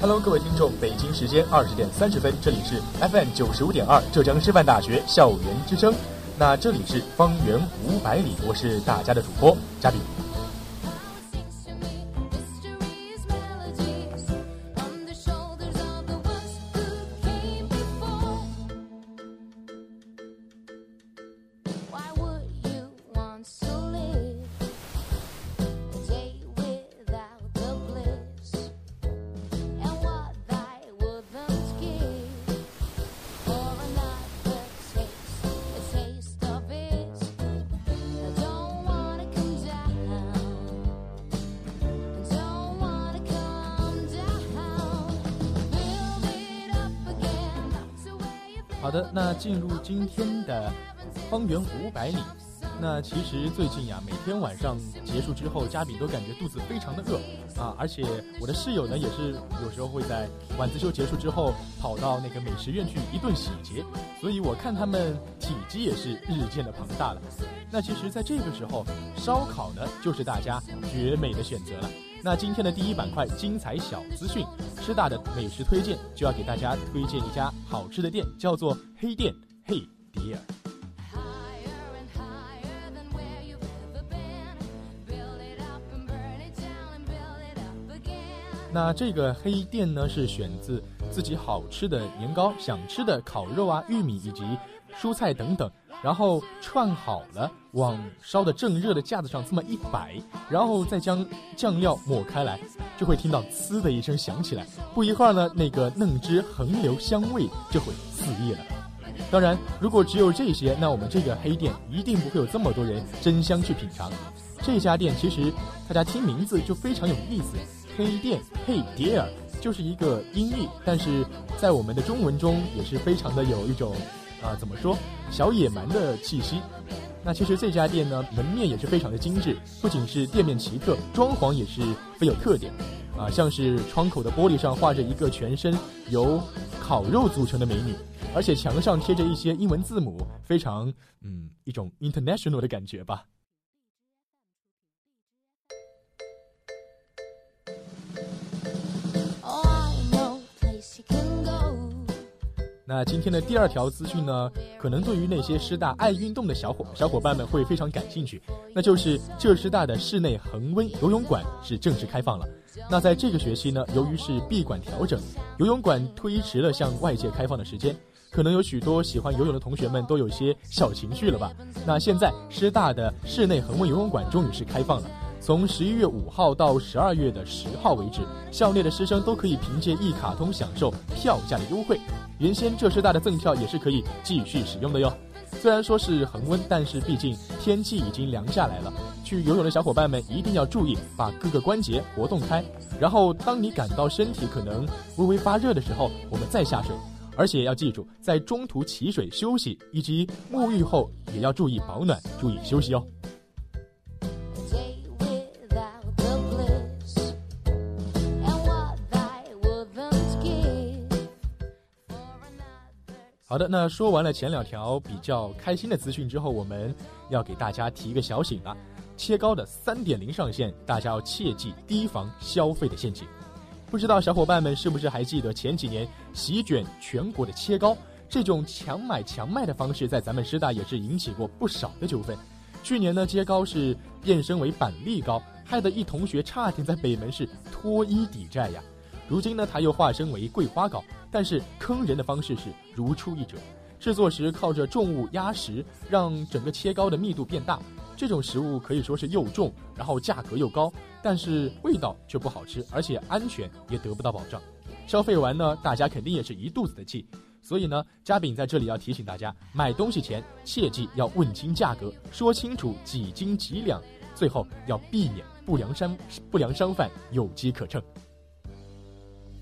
Hello，各位听众，北京时间二十点三十分，这里是 FM 九十五点二浙江师范大学校园之声。那这里是方圆五百里，我是大家的主播好的，那进入今天的方圆五百里。那其实最近呀，每天晚上结束之后，嘉宾都感觉肚子非常的饿啊。而且我的室友呢，也是有时候会在晚自修结束之后跑到那个美食院去一顿洗劫，所以我看他们体积也是日渐的庞大了。那其实，在这个时候，烧烤呢就是大家绝美的选择了。那今天的第一板块精彩小资讯，师大的美食推荐就要给大家推荐一家好吃的店，叫做黑店嘿迪尔。那这个黑店呢，是选自自己好吃的年糕、想吃的烤肉啊、玉米以及蔬菜等等。然后串好了，往烧的正热的架子上这么一摆，然后再将酱料抹开来，就会听到“呲”的一声响起来。不一会儿呢，那个嫩汁横流，香味就会四溢了。当然，如果只有这些，那我们这个黑店一定不会有这么多人争相去品尝。这家店其实大家听名字就非常有意思，“黑店”“嘿迪尔”就是一个音译，但是在我们的中文中也是非常的有一种。啊，怎么说？小野蛮的气息。那其实这家店呢，门面也是非常的精致，不仅是店面奇特，装潢也是非有特点。啊，像是窗口的玻璃上画着一个全身由烤肉组成的美女，而且墙上贴着一些英文字母，非常嗯，一种 international 的感觉吧。那今天的第二条资讯呢，可能对于那些师大爱运动的小伙小伙伴们会非常感兴趣，那就是浙师大的室内恒温游泳馆是正式开放了。那在这个学期呢，由于是闭馆调整，游泳馆推迟了向外界开放的时间，可能有许多喜欢游泳的同学们都有些小情绪了吧？那现在师大的室内恒温游泳馆终于是开放了。从十一月五号到十二月的十号为止，校内的师生都可以凭借一卡通享受票价的优惠。原先浙师大的赠票也是可以继续使用的哟。虽然说是恒温，但是毕竟天气已经凉下来了。去游泳的小伙伴们一定要注意，把各个关节活动开。然后，当你感到身体可能微微发热的时候，我们再下水。而且要记住，在中途起水休息以及沐浴后也要注意保暖，注意休息哦。好的，那说完了前两条比较开心的资讯之后，我们要给大家提一个小醒了：切糕的三点零上线，大家要切记提防消费的陷阱。不知道小伙伴们是不是还记得前几年席卷全国的切糕这种强买强卖的方式，在咱们师大也是引起过不少的纠纷。去年呢，切糕是变身为板栗糕，害得一同学差点在北门市脱衣抵债呀。如今呢，它又化身为桂花糕。但是坑人的方式是如出一辙，制作时靠着重物压实，让整个切糕的密度变大。这种食物可以说是又重，然后价格又高，但是味道却不好吃，而且安全也得不到保障。消费完呢，大家肯定也是一肚子的气。所以呢，嘉饼在这里要提醒大家，买东西前切记要问清价格，说清楚几斤几两，最后要避免不良商不良商贩有机可乘。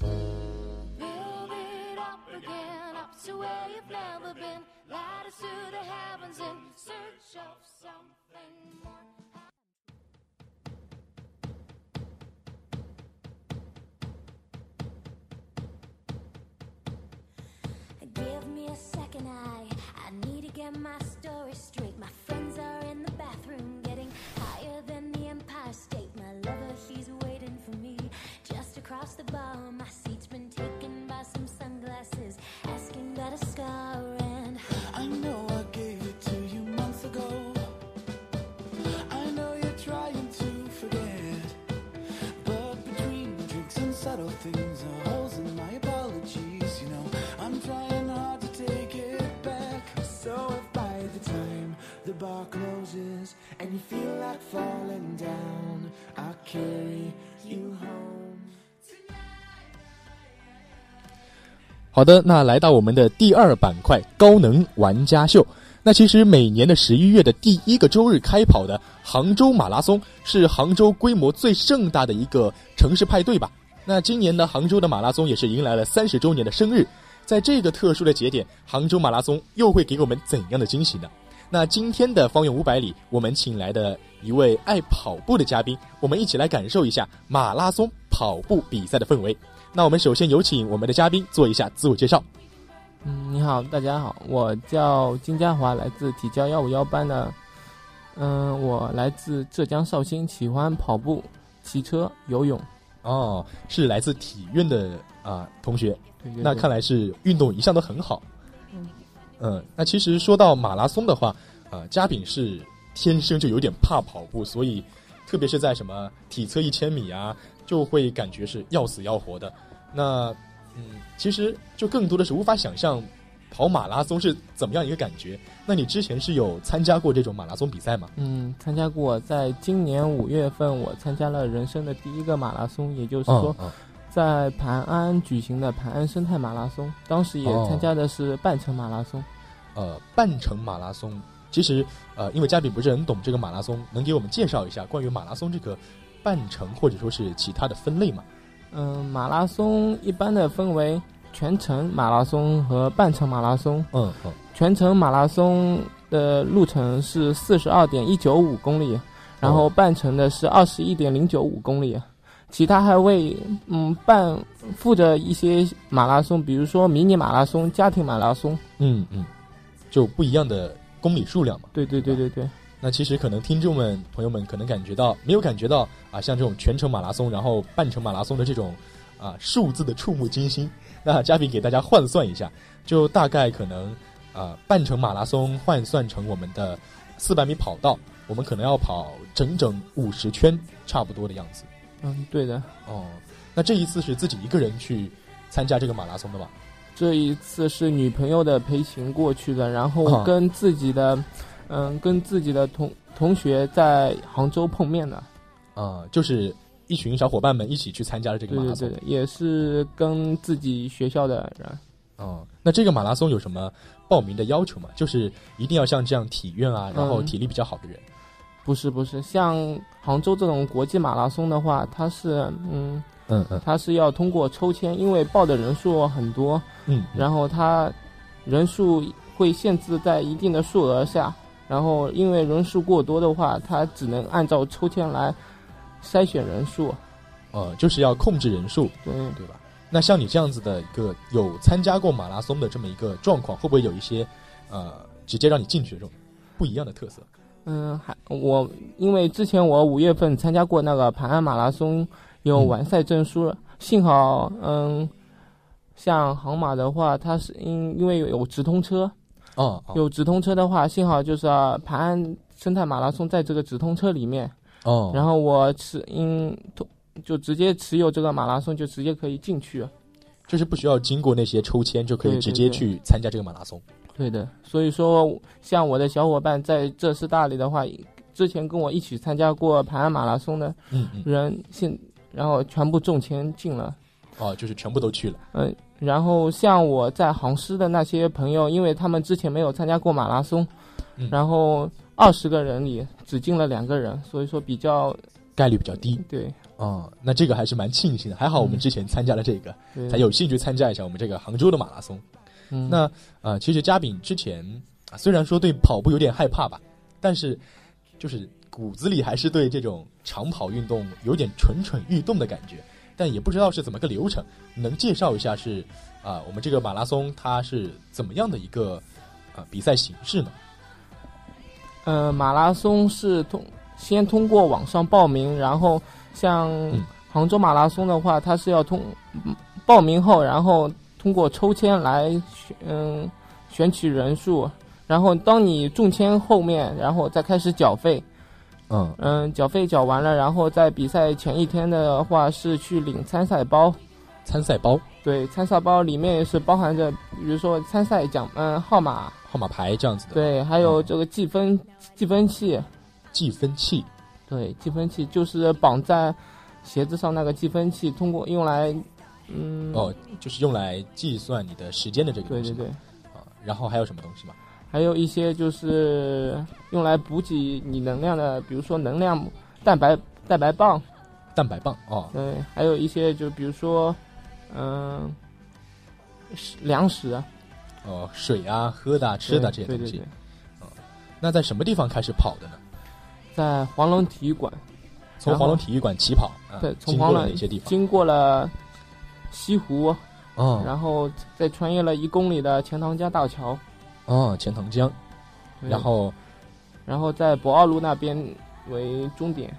Build it up again, up to where you've never been. Light us to the heavens in search of something more. Give me a second, I I need to get my story straight. My friends are in the bathroom across the bar, my 好的，那来到我们的第二板块高能玩家秀。那其实每年的十一月的第一个周日开跑的杭州马拉松，是杭州规模最盛大的一个城市派对吧？那今年的杭州的马拉松也是迎来了三十周年的生日，在这个特殊的节点，杭州马拉松又会给我们怎样的惊喜呢？那今天的方圆五百里，我们请来的一位爱跑步的嘉宾，我们一起来感受一下马拉松跑步比赛的氛围。那我们首先有请我们的嘉宾做一下自我介绍。嗯，你好，大家好，我叫金佳华，来自体教幺五幺班的。嗯，我来自浙江绍兴，喜欢跑步、骑车、游泳。哦，是来自体院的啊同学。对对那看来是运动一向都很好。嗯。嗯，那其实说到马拉松的话，啊，嘉炳是天生就有点怕跑步，所以特别是在什么体测一千米啊，就会感觉是要死要活的。那，嗯，其实就更多的是无法想象跑马拉松是怎么样一个感觉。那你之前是有参加过这种马拉松比赛吗？嗯，参加过。在今年五月份，我参加了人生的第一个马拉松，也就是说，在盘安举行的盘安生态马拉松。当时也参加的是半程马拉松。呃，半程马拉松，其实呃，因为嘉宾不是很懂这个马拉松，能给我们介绍一下关于马拉松这个半程或者说是其他的分类吗？嗯，马拉松一般的分为全程马拉松和半程马拉松。嗯嗯，全程马拉松的路程是四十二点一九五公里，然后半程的是二十一点零九五公里。其他还为嗯半附着一些马拉松，比如说迷你马拉松、家庭马拉松。嗯嗯，就不一样的公里数量嘛。对对对对对。那其实可能听众们朋友们可能感觉到没有感觉到啊，像这种全程马拉松，然后半程马拉松的这种啊数字的触目惊心。那嘉宾给大家换算一下，就大概可能啊半程马拉松换算成我们的四百米跑道，我们可能要跑整整五十圈，差不多的样子。嗯，对的。哦，那这一次是自己一个人去参加这个马拉松的吧？这一次是女朋友的陪行过去的，然后跟自己的。嗯，跟自己的同同学在杭州碰面的，啊，就是一群小伙伴们一起去参加了这个马拉松，对对对，也是跟自己学校的人。哦，那这个马拉松有什么报名的要求吗？就是一定要像这样体院啊，然后体力比较好的人。不是不是，像杭州这种国际马拉松的话，它是嗯嗯嗯它是要通过抽签，因为报的人数很多，嗯，然后它人数会限制在一定的数额下，然后因为人数过多的话，它只能按照抽签来筛选人数。呃，就是要控制人数，对，对吧？那像你这样子的一个有参加过马拉松的这么一个状况，会不会有一些呃直接让你进去的这种不一样的特色？嗯，还我因为之前我五月份参加过那个盘安马拉松，有嗯完赛证书，幸好嗯，像杭马的话，它是因因为有直通车，哦哦有直通车的话，幸好就是、啊、盘安生态马拉松在这个直通车里面，哦，然后我持因通就直接持有这个马拉松，就直接可以进去。就是不需要经过那些抽签就可以直接去参加这个马拉松。对的，所以说像我的小伙伴在浙师大里的话，之前跟我一起参加过盘安马拉松的嗯嗯，人，现然后全部中签进了。哦，就是全部都去了。嗯，然后像我在杭师的那些朋友，因为他们之前没有参加过马拉松，嗯然后二十个人里只进了两个人，所以说比较概率比较低对，哦，那这个还是蛮庆幸的，还好我们嗯之前参加了这个，对才有兴趣参加一下我们这个杭州的马拉松。嗯那呃，其实嘉炳之前啊，虽然说对跑步有点害怕吧，但是就是骨子里还是对这种长跑运动有点蠢蠢欲动的感觉，但也不知道是怎么个流程，能介绍一下是啊、我们这个马拉松它是怎么样的一个啊、比赛形式呢？呃，马拉松是通先通过网上报名，然后像嗯杭州马拉松的话，它是要通嗯报名后，然后通过抽签来选嗯选取人数，然后当你中签后面，然后再开始缴费，嗯。嗯，缴费缴完了，然后在比赛前一天的话是去领参赛包，参赛包、对，参赛包里面是包含着，比如说参赛奖嗯号码，号码牌这样子的，，对，还有这个计分计分器。计分器，对，计分器就是绑在鞋子上那个计分器，通过用来，嗯，哦，就是用来计算你的时间的这个东西对对对，啊，然后还有什么东西吗？还有一些就是用来补给你能量的，比如说能量蛋白蛋白棒，蛋白棒哦，对，还有一些就比如说，嗯、食粮食啊，哦，水啊、喝的、啊、吃的这些对东西。对对，那在什么地方开始跑的呢？在黄龙体育馆，从黄龙体育馆起跑，啊对，从经过黄龙了哪些地方？经过了西湖，哦。然后再穿越了一公里的钱塘江大桥，哦，钱塘江，然后然后在博鳌路那边为终点。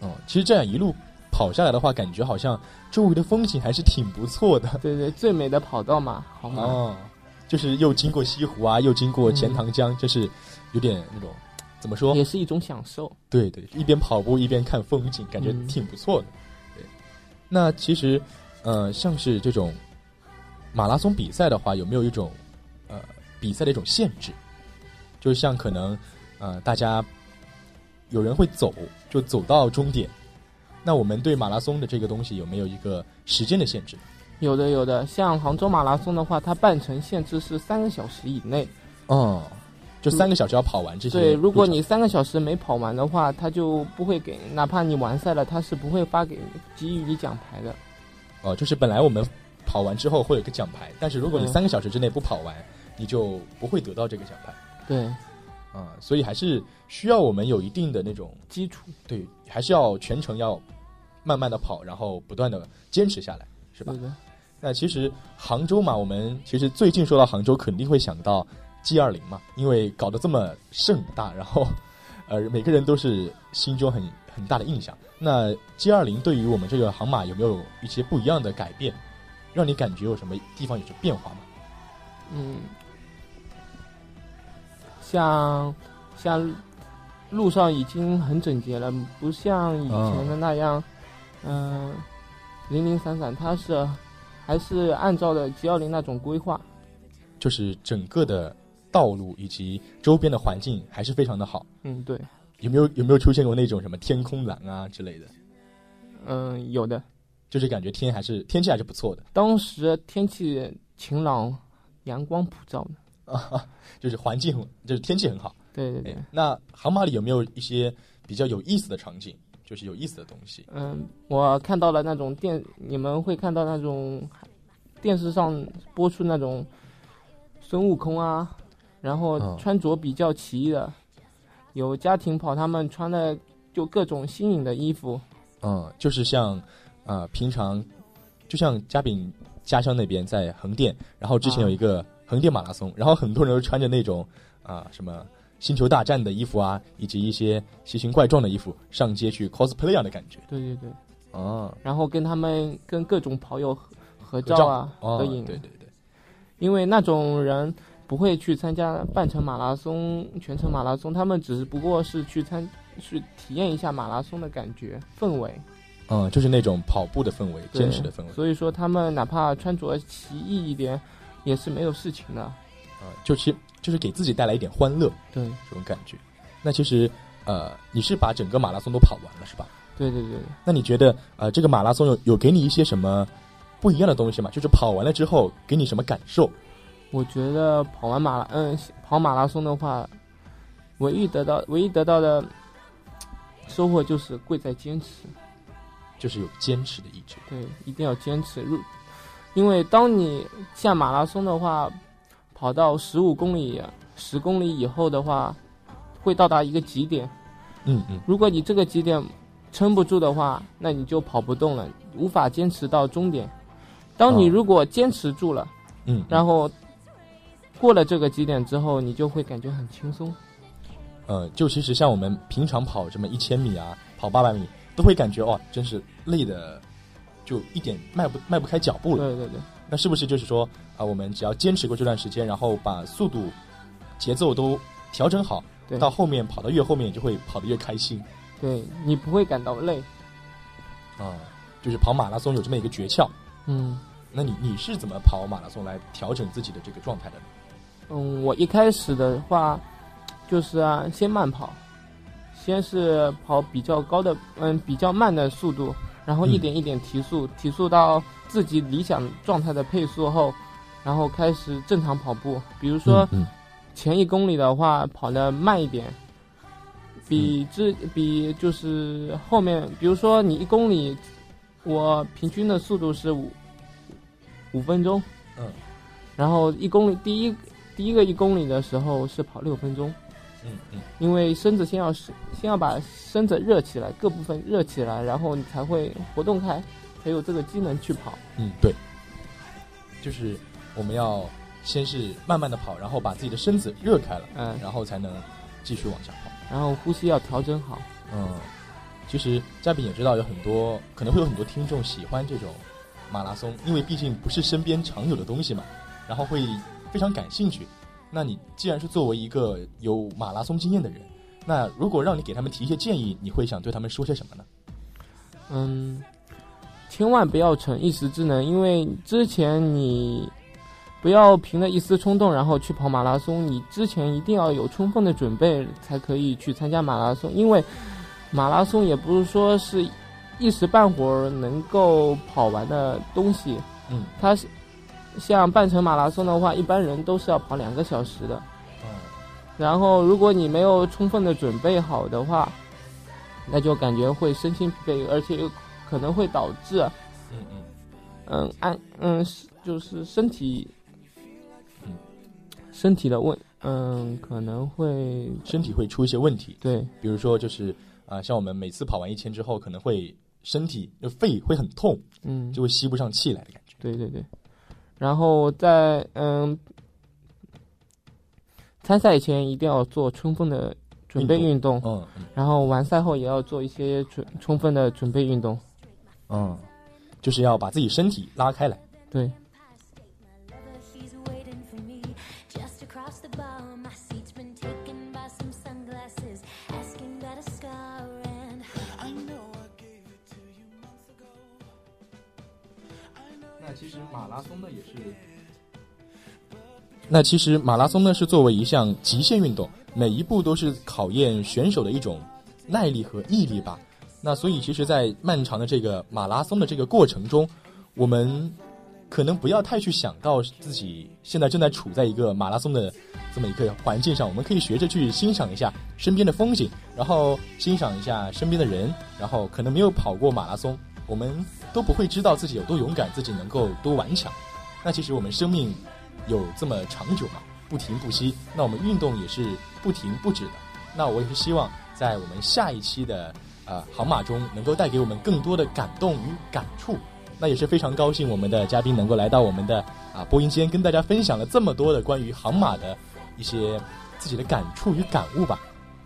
哦，其实这样一路跑下来的话，感觉好像周围的风景还是挺不错的对对，最美的跑道嘛，好吗？哦，就是又经过西湖啊，又经过钱塘江，就是有点那种怎么说？也是一种享受。对对，一边跑步一边看风景，感觉嗯挺不错的。对，那其实，呃，像是这种马拉松比赛的话，有没有一种呃比赛的一种限制？就像可能呃大家有人会走，就走到终点。那我们对马拉松的这个东西有没有一个时间的限制？有的有的，像杭州马拉松的话，它半程限制是三个小时以内。哦，就三个小时要跑完这些路对，如果你三个小时没跑完的话，他就不会给，哪怕你完赛了，他是不会发给给予你奖牌的。哦，就是本来我们跑完之后会有个奖牌，但是如果你嗯三个小时之内不跑完，你就不会得到这个奖牌对，啊、所以还是需要我们有一定的那种基础对，还是要全程要慢慢的跑，然后不断的坚持下来，是吧。那其实杭州嘛，我们其实最近说到杭州，肯定会想到 G 二零嘛，因为搞得这么盛大，然后 呃每个人都是心中很很大的印象。那 G 二零对于我们这个航马有没有一些不一样的改变，让你感觉有什么地方有着变化吗？嗯，像像路上已经很整洁了，不像以前的那样，嗯、零零散散，它是还是按照的 G 幺零那种规划。就是整个的道路以及周边的环境还是非常的好。嗯，对，有没有有没有出现过那种什么天空蓝啊之类的？嗯、有的。就是感觉天还是天气还是不错的。当时天气晴朗，阳光普照的。啊，就是环境很，就是天气很好。对对对哎，，那航马里有没有一些比较有意思的场景，就是有意思的东西？嗯，我看到了那种电，你们会看到那种电视上播出那种孙悟空啊，然后嗯穿着比较奇异的，有家庭跑，他们穿的就各种新颖的衣服，嗯，就是像，呃，平常，就像嘉炳家乡那边在横店，然后之前有一个横店马拉松，然后很多人都穿着那种啊、什么星球大战的衣服啊，以及一些奇形怪状的衣服上街去 cosplay 一样的感觉。对对对，哦，然后跟他们跟各种跑友合合照啊、哦，合影，对对对，因为那种人不会去参加半程马拉松、全程马拉松，他们只是不过是去参去体验一下马拉松的感觉氛围。嗯，就是那种跑步的氛围，对真实的氛围。所以说，他们哪怕穿着奇异一点，也是没有事情的。啊，就其就是给自己带来一点欢乐对，这种感觉。那其实，呃，你是把整个马拉松都跑完了是吧？对对对，那你觉得，呃，这个马拉松有有给你一些什么不一样的东西吗？就是跑完了之后给你什么感受？我觉得跑完马拉，嗯，跑马拉松的话，唯一得到唯一得到的收获就是贵在坚持。就是有坚持的意志。对，一定要坚持。如因为当你像马拉松的话，跑到十五公里、十公里以后的话，会到达一个极点。嗯嗯，如果你这个极点撑不住的话，那你就跑不动了，无法坚持到终点。当你哦如果坚持住了，嗯，然后过了这个极点之后，你就会感觉很轻松。呃，就其实像我们平常跑这么一千米啊，跑八百米，都会感觉哦，真是累的，就一点迈不迈不开脚步了。对对对，那是不是就是说啊、我们只要坚持过这段时间，然后把速度、节奏都调整好，到后面跑到越后面就会跑得越开心对你不会感到累。啊、就是跑马拉松有这么一个诀窍。嗯那你你是怎么跑马拉松来调整自己的这个状态的呢？嗯，我一开始的话，就是啊，先慢跑，先是跑比较高的，嗯，比较慢的速度，然后一嗯。点一点提速，提速到自己理想状态的配速后，然后开始正常跑步。比如说嗯前一公里的话，跑得慢一点，比之比就是后面，比如说你一公里，我平均的速度是五五分钟，嗯，然后一公里第一第一个一公里的时候是跑六分钟，嗯嗯因为身子先要是先要把身子热起来，各部分热起来，然后你才会活动开，才有这个机能去跑。嗯，对，就是我们要先是慢慢的跑，然后把自己的身子热开了，嗯，然后才能继续往下跑。然后呼吸要调整好。嗯，其实嘉宾也知道有很多可能会有很多听众喜欢这种马拉松，因为毕竟不是身边常有的东西嘛，然后会非常感兴趣。那你既然是作为一个有马拉松经验的人，那如果让你给他们提一些建议，你会想对他们说些什么呢？嗯，千万不要逞一时之能，因为之前你不要凭着一丝冲动然后去跑马拉松，你之前一定要有充分的准备才可以去参加马拉松，因为马拉松也不是说是一时半会儿能够跑完的东西，嗯它是像半程马拉松的话，一般人都是要跑两个小时的。嗯。然后，如果你没有充分的准备好的话，那就感觉会身心疲惫，而且有可能会导致，嗯嗯。嗯，按嗯就是身体，嗯，身体的问，嗯，可能会身体会出一些问题，对比如说就是啊、像我们每次跑完一千之后，可能会身体就肺会很痛，嗯，就会吸不上气来的感觉。对对对，然后在嗯参赛前一定要做充分的准备运动，嗯嗯然后完赛后也要做一些准充分的准备运动。嗯，就是要把自己身体拉开来。对，那其实马拉松呢也是。那其实马拉松呢是作为一项极限运动，每一步都是考验选手的一种耐力和毅力吧。那所以其实，在漫长的这个马拉松的这个过程中，我们可能不要太去想到自己现在正在处在一个马拉松的这么一个环境上，我们可以学着去欣赏一下身边的风景，然后欣赏一下身边的人，然后可能没有跑过马拉松，我们都不会知道自己有多勇敢，自己能够多顽强。那其实我们生命有这么长久嘛，不停不息，那我们运动也是不停不止的。那我也是希望在我们下一期的呃航马中，能够带给我们更多的感动与感触。那也是非常高兴，我们的嘉宾能够来到我们的啊播音间，跟大家分享了这么多的关于航马的一些自己的感触与感悟吧。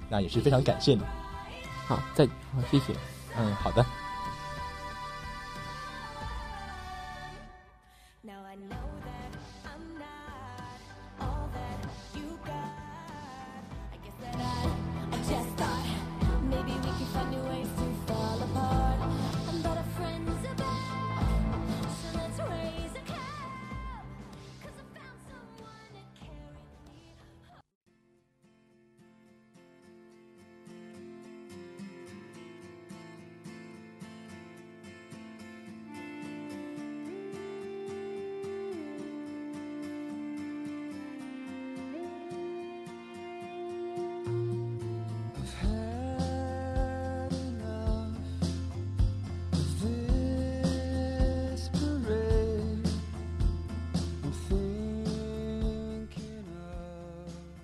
那也是非常感谢你。好，再好，谢谢。嗯，好的。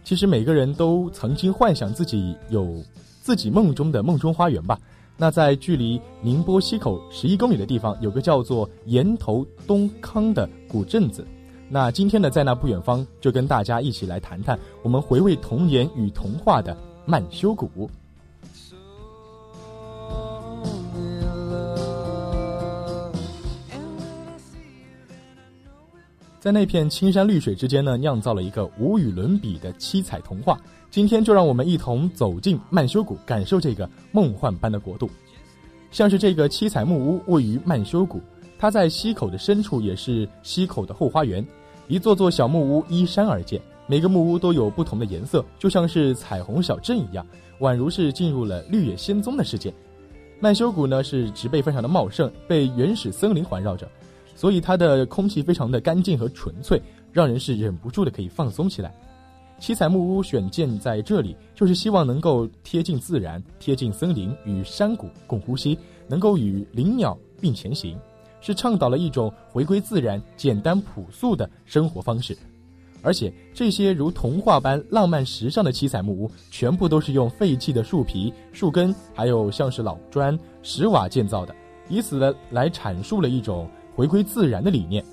其实每个人都曾经幻想自己有自己梦中的梦中花园吧。那在距离宁波西口十一公里的地方，有个叫做岩头东康的古镇子。那今天呢，在那不远方，就跟大家一起来谈谈我们回味童年与童话的曼修谷。在那片青山绿水之间呢，酿造了一个无与伦比的七彩童话。今天就让我们一同走进曼修谷，感受这个梦幻般的国度。像是这个七彩木屋位于曼修谷，它在溪口的深处，也是溪口的后花园。一座座小木屋依山而建，每个木屋都有不同的颜色，就像是彩虹小镇一样，宛如是进入了绿野仙踪的世界。曼修谷呢是植被非常的茂盛，被原始森林环绕着，所以它的空气非常的干净和纯粹，让人是忍不住的可以放松起来。七彩木屋选建在这里，就是希望能够贴近自然，贴近森林，与山谷共呼吸，能够与灵鸟并前行，是倡导了一种回归自然、简单朴素的生活方式。而且这些如童话般浪漫时尚的七彩木屋，全部都是用废弃的树皮、树根，还有像是老砖、石瓦建造的，以此呢来阐述了一种回归自然的理念。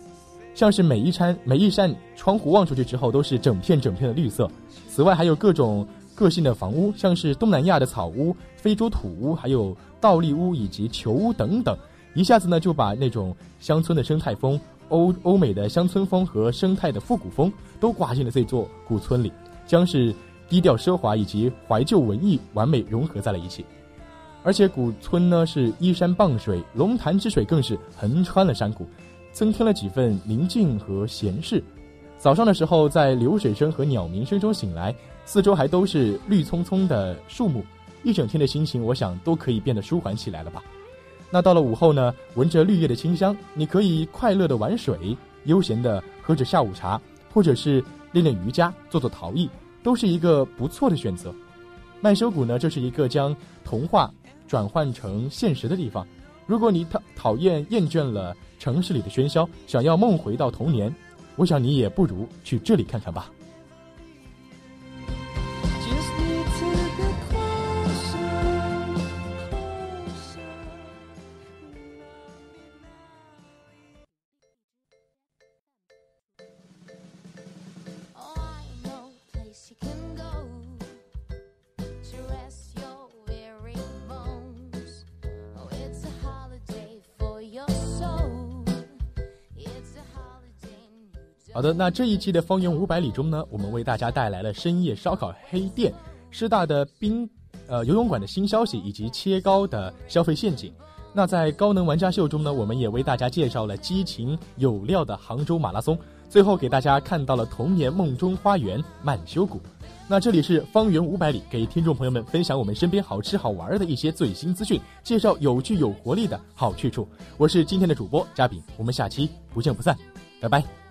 像是每一扇每一扇窗户望出去之后都是整片整片的绿色。此外还有各种个性的房屋，像是东南亚的草屋、非洲土屋，还有倒立屋以及球屋等等，一下子呢就把那种乡村的生态风、欧欧美的乡村风和生态的复古风都刮进了这座古村里，将是低调奢华以及怀旧文艺完美融合在了一起。而且古村呢是依山傍水，龙潭之水更是横穿了山谷，增添了几分宁静和闲适。早上的时候，在流水声和鸟鸣声中醒来，四周还都是绿葱葱的树木，一整天的心情，我想都可以变得舒缓起来了吧。那到了午后呢，闻着绿叶的清香，你可以快乐的玩水，悠闲的喝着下午茶，或者是练练瑜伽，做做陶艺，都是一个不错的选择。麦修谷呢，就是一个将童话转换成现实的地方。如果你讨讨厌厌倦了城市里的喧嚣，想要梦回到童年，我想你也不如去这里看看吧。好的，那这一期的方圆五百里中呢，我们为大家带来了深夜烧烤黑店、师大的冰呃游泳馆的新消息以及切糕的消费陷阱。那在高能玩家秀中呢，我们也为大家介绍了激情有料的杭州马拉松。最后给大家看到了童年梦中花园曼修谷。那这里是方圆五百里，给听众朋友们分享我们身边好吃好玩的一些最新资讯，介绍有趣有活力的好去处。我是今天的主播嘉宾，我们下期不见不散，拜拜。